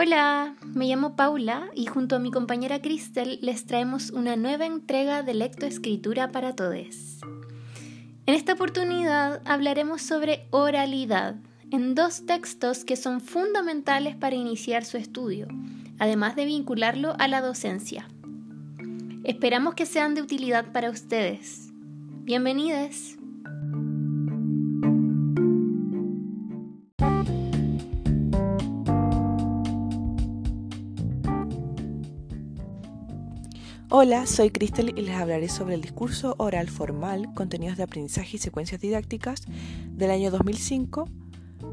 Hola, me llamo Paula y junto a mi compañera Cristel les traemos una nueva entrega de Lectoescritura para Todes. En esta oportunidad hablaremos sobre oralidad en dos textos que son fundamentales para iniciar su estudio, además de vincularlo a la docencia. Esperamos que sean de utilidad para ustedes. Bienvenidos. Hola, soy Cristel y les hablaré sobre el discurso oral formal, contenidos de aprendizaje y secuencias didácticas del año 2005,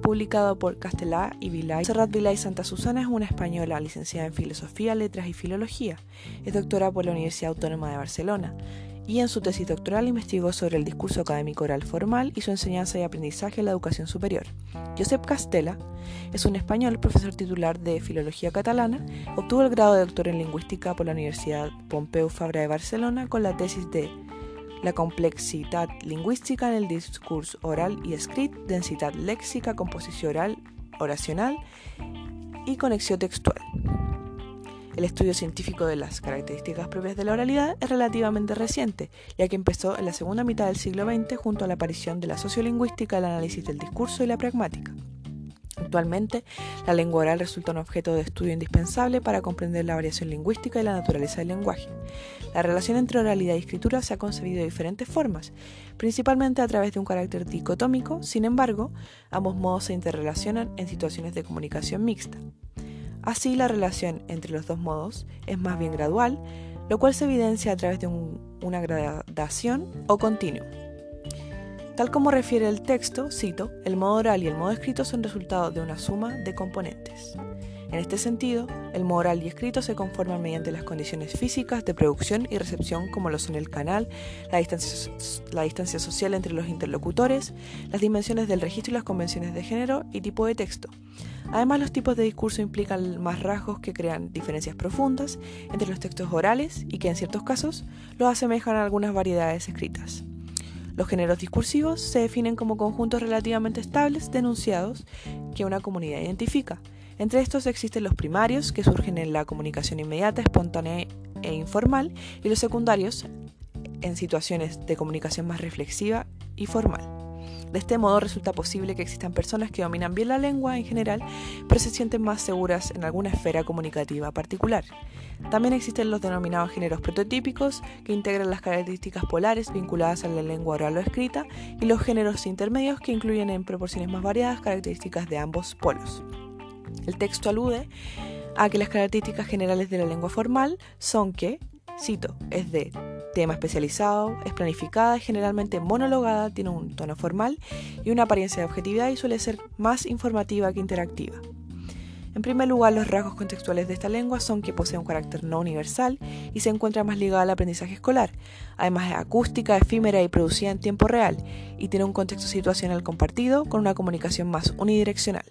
publicado por Castelá y Vilay. Serrat Vilay Santa Susana es una española licenciada en Filosofía, Letras y Filología. Es doctora por la Universidad Autónoma de Barcelona y en su tesis doctoral investigó sobre el discurso académico oral formal y su enseñanza y aprendizaje en la educación superior. Josep Castela es un español profesor titular de Filología Catalana, obtuvo el grado de doctor en Lingüística por la Universidad Pompeu Fabra de Barcelona con la tesis de La complexitat lingüística en el discurso oral y escrit, densidad léxica, composición oral, oracional y conexión textual. El estudio científico de las características propias de la oralidad es relativamente reciente, ya que empezó en la segunda mitad del siglo XX junto a la aparición de la sociolingüística, el análisis del discurso y la pragmática. Actualmente, la lengua oral resulta un objeto de estudio indispensable para comprender la variación lingüística y la naturaleza del lenguaje. La relación entre oralidad y escritura se ha concebido de diferentes formas, principalmente a través de un carácter dicotómico, sin embargo, ambos modos se interrelacionan en situaciones de comunicación mixta. Así, la relación entre los dos modos es más bien gradual, lo cual se evidencia a través de una gradación o continuo. Tal como refiere el texto, cito, el modo oral y el modo escrito son resultado de una suma de componentes. En este sentido, el modo oral y escrito se conforman mediante las condiciones físicas de producción y recepción como lo son el canal, la distancia, la distancia social entre los interlocutores, las dimensiones del registro y las convenciones de género y tipo de texto. Además, los tipos de discurso implican más rasgos que crean diferencias profundas entre los textos orales y que en ciertos casos los asemejan a algunas variedades escritas. Los géneros discursivos se definen como conjuntos relativamente estables de enunciados que una comunidad identifica. Entre estos existen los primarios, que surgen en la comunicación inmediata, espontánea e informal, y los secundarios, en situaciones de comunicación más reflexiva y formal. De este modo resulta posible que existan personas que dominan bien la lengua en general, pero se sienten más seguras en alguna esfera comunicativa particular. También existen los denominados géneros prototípicos, que integran las características polares vinculadas a la lengua oral o escrita, y los géneros intermedios, que incluyen en proporciones más variadas características de ambos polos. El texto alude a que las características generales de la lengua formal son que, cito, es de tema especializado, es planificada, es generalmente monologada, tiene un tono formal y una apariencia de objetividad y suele ser más informativa que interactiva. En primer lugar, los rasgos contextuales de esta lengua son que posee un carácter no universal y se encuentra más ligada al aprendizaje escolar. Además es acústica, efímera y producida en tiempo real, y tiene un contexto situacional compartido con una comunicación más unidireccional.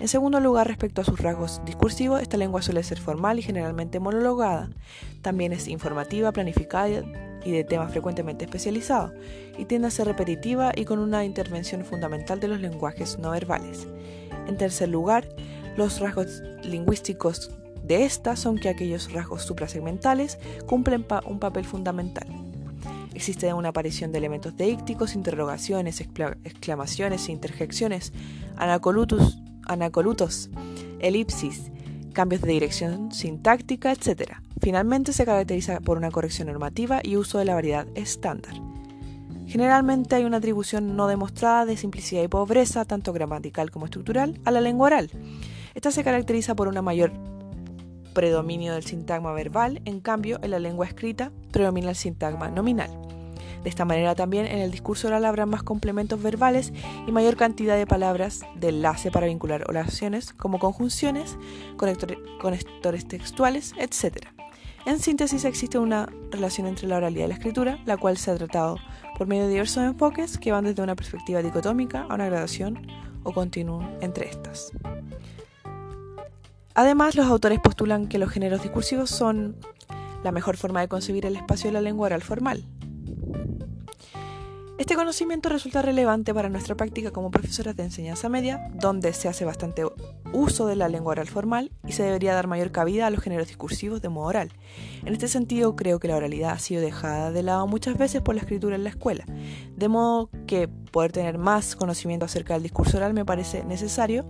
En segundo lugar, respecto a sus rasgos discursivos, esta lengua suele ser formal y generalmente monologada. También es informativa, planificada y de temas frecuentemente especializados, y tiende a ser repetitiva y con una intervención fundamental de los lenguajes no verbales. En tercer lugar, los rasgos lingüísticos de esta son que aquellos rasgos suprasegmentales cumplen un papel fundamental. Existe una aparición de elementos deícticos, interrogaciones, exclamaciones e interjecciones, anacolutus anacolutos, elipsis, cambios de dirección sintáctica, etc. Finalmente se caracteriza por una corrección normativa y uso de la variedad estándar. Generalmente hay una atribución no demostrada de simplicidad y pobreza, tanto gramatical como estructural, a la lengua oral. Esta se caracteriza por un mayor predominio del sintagma verbal, en cambio en la lengua escrita predomina el sintagma nominal. De esta manera también en el discurso oral habrá más complementos verbales y mayor cantidad de palabras de enlace para vincular oraciones como conjunciones, conectores textuales, etc. En síntesis existe una relación entre la oralidad y la escritura, la cual se ha tratado por medio de diversos enfoques que van desde una perspectiva dicotómica a una gradación o continuum entre estas. Además, los autores postulan que los géneros discursivos son la mejor forma de concebir el espacio de la lengua oral formal, Este conocimiento resulta relevante para nuestra práctica como profesoras de enseñanza media, donde se hace bastante uso de la lengua oral formal y se debería dar mayor cabida a los géneros discursivos de modo oral. En este sentido, creo que la oralidad ha sido dejada de lado muchas veces por la escritura en la escuela, de modo que poder tener más conocimiento acerca del discurso oral me parece necesario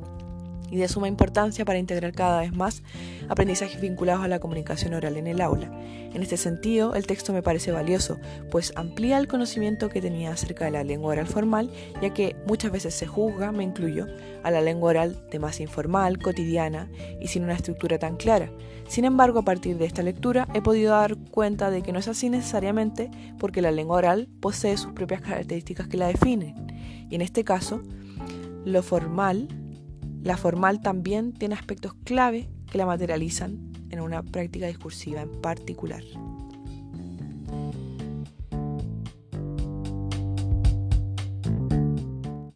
y de suma importancia para integrar cada vez más aprendizajes vinculados a la comunicación oral en el aula. En este sentido, el texto me parece valioso, pues amplía el conocimiento que tenía acerca de la lengua oral formal, ya que muchas veces se juzga, me incluyo, a la lengua oral de más informal, cotidiana y sin una estructura tan clara. Sin embargo, a partir de esta lectura he podido dar cuenta de que no es así necesariamente porque la lengua oral posee sus propias características que la definen. Y en este caso, lo formal la formal también tiene aspectos clave que la materializan en una práctica discursiva en particular.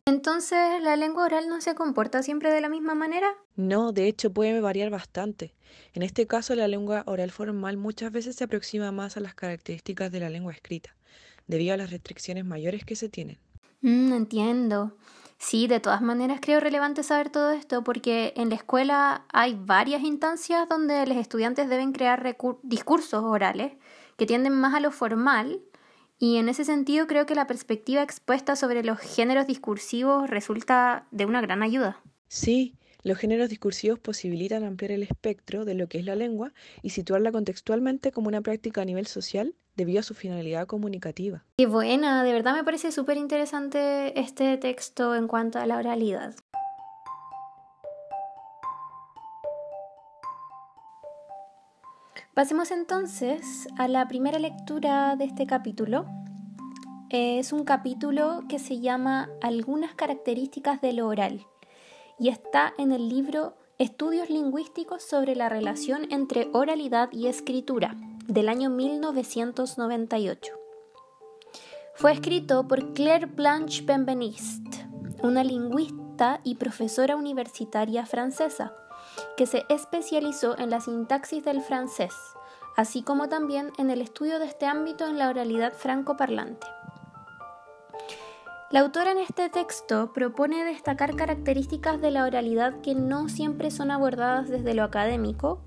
Entonces, ¿la lengua oral no se comporta siempre de la misma manera? No, de hecho puede variar bastante. En este caso, la lengua oral formal muchas veces se aproxima más a las características de la lengua escrita, debido a las restricciones mayores que se tienen. Mm, entiendo. Sí, de todas maneras creo relevante saber todo esto porque en la escuela hay varias instancias donde los estudiantes deben crear discursos orales que tienden más a lo formal y en ese sentido creo que la perspectiva expuesta sobre los géneros discursivos resulta de una gran ayuda. Sí, los géneros discursivos posibilitan ampliar el espectro de lo que es la lengua y situarla contextualmente como una práctica a nivel social debido a su finalidad comunicativa. Qué buena, de verdad me parece súper interesante este texto en cuanto a la oralidad. Pasemos entonces a la primera lectura de este capítulo. Es un capítulo que se llama Algunas características de lo oral y está en el libro Estudios lingüísticos sobre la relación entre oralidad y escritura del año 1998. Fue escrito por Claire Blanche Benveniste, una lingüista y profesora universitaria francesa, que se especializó en la sintaxis del francés, así como también en el estudio de este ámbito en la oralidad francoparlante. La autora en este texto propone destacar características de la oralidad que no siempre son abordadas desde lo académico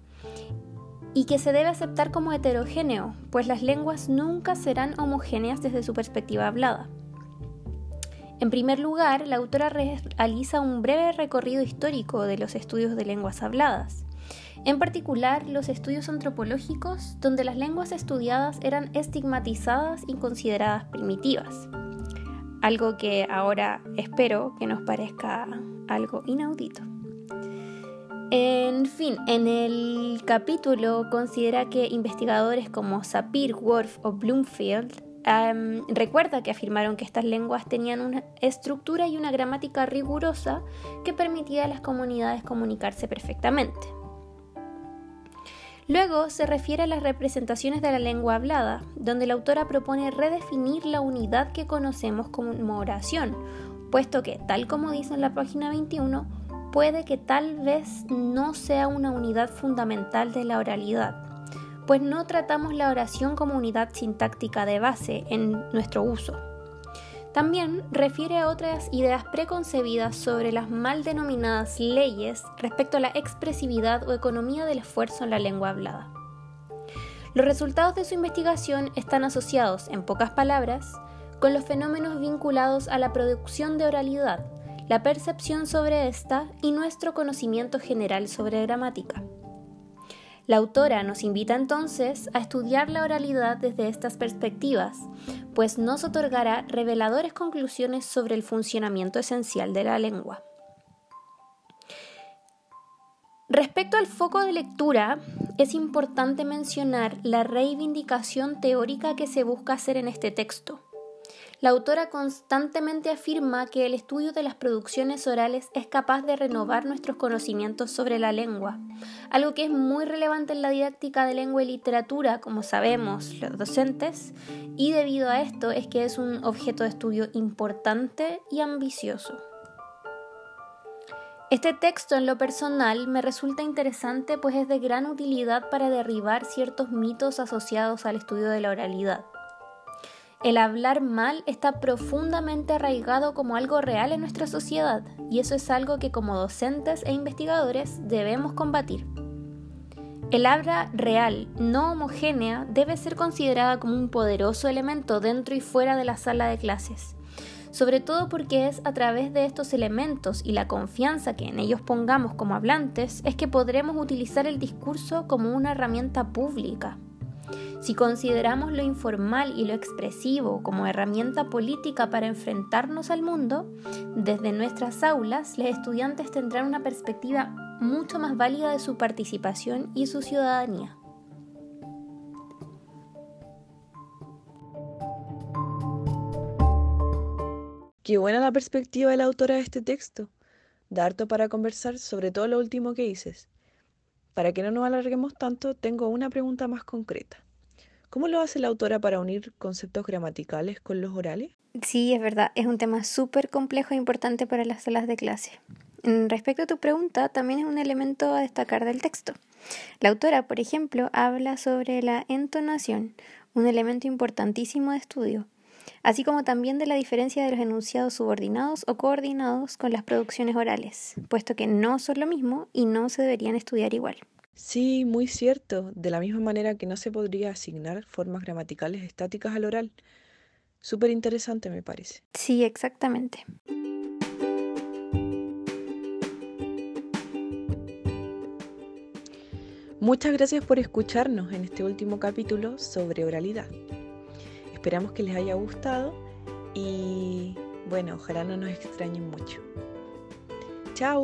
y que se debe aceptar como heterogéneo, pues las lenguas nunca serán homogéneas desde su perspectiva hablada. En primer lugar, la autora realiza un breve recorrido histórico de los estudios de lenguas habladas, en particular los estudios antropológicos donde las lenguas estudiadas eran estigmatizadas y consideradas primitivas, algo que ahora espero que nos parezca algo inaudito. En fin, en el capítulo considera que investigadores como Sapir, Worf o Bloomfield recuerda que afirmaron que estas lenguas tenían una estructura y una gramática rigurosa que permitía a las comunidades comunicarse perfectamente. Luego se refiere a las representaciones de la lengua hablada, donde la autora propone redefinir la unidad que conocemos como oración, puesto que, tal como dice en la página 21, puede que tal vez no sea una unidad fundamental de la oralidad, pues no tratamos la oración como unidad sintáctica de base en nuestro uso. También refiere a otras ideas preconcebidas sobre las mal denominadas leyes respecto a la expresividad o economía del esfuerzo en la lengua hablada. Los resultados de su investigación están asociados, en pocas palabras, con los fenómenos vinculados a la producción de oralidad, la percepción sobre esta y nuestro conocimiento general sobre gramática. La autora nos invita entonces a estudiar la oralidad desde estas perspectivas, pues nos otorgará reveladores conclusiones sobre el funcionamiento esencial de la lengua. Respecto al foco de lectura, es importante mencionar la reivindicación teórica que se busca hacer en este texto. La autora constantemente afirma que el estudio de las producciones orales es capaz de renovar nuestros conocimientos sobre la lengua, algo que es muy relevante en la didáctica de lengua y literatura, como sabemos los docentes, y debido a esto es que es un objeto de estudio importante y ambicioso. Este texto en lo personal me resulta interesante pues es de gran utilidad para derribar ciertos mitos asociados al estudio de la oralidad. El hablar mal está profundamente arraigado como algo real en nuestra sociedad y eso es algo que como docentes e investigadores debemos combatir. El habla real, no homogénea, debe ser considerada como un poderoso elemento dentro y fuera de la sala de clases, sobre todo porque es a través de estos elementos y la confianza que en ellos pongamos como hablantes es que podremos utilizar el discurso como una herramienta pública. Si consideramos lo informal y lo expresivo como herramienta política para enfrentarnos al mundo, desde nuestras aulas los estudiantes tendrán una perspectiva mucho más válida de su participación y su ciudadanía. Qué buena la perspectiva de la autora de este texto. Da harto para conversar, sobre todo lo último que dices. Para que no nos alarguemos tanto, tengo una pregunta más concreta. ¿Cómo lo hace la autora para unir conceptos gramaticales con los orales? Sí, es verdad, es un tema súper complejo e importante para las salas de clase. Respecto a tu pregunta, también es un elemento a destacar del texto. La autora, por ejemplo, habla sobre la entonación, un elemento importantísimo de estudio, así como también de la diferencia de los enunciados subordinados o coordinados con las producciones orales, puesto que no son lo mismo y no se deberían estudiar igual. Sí, muy cierto. De la misma manera que no se podría asignar formas gramaticales estáticas al oral. Súper interesante me parece. Sí, exactamente. Muchas gracias por escucharnos en este último capítulo sobre oralidad. Esperamos que les haya gustado y bueno, ojalá no nos extrañen mucho. Chao.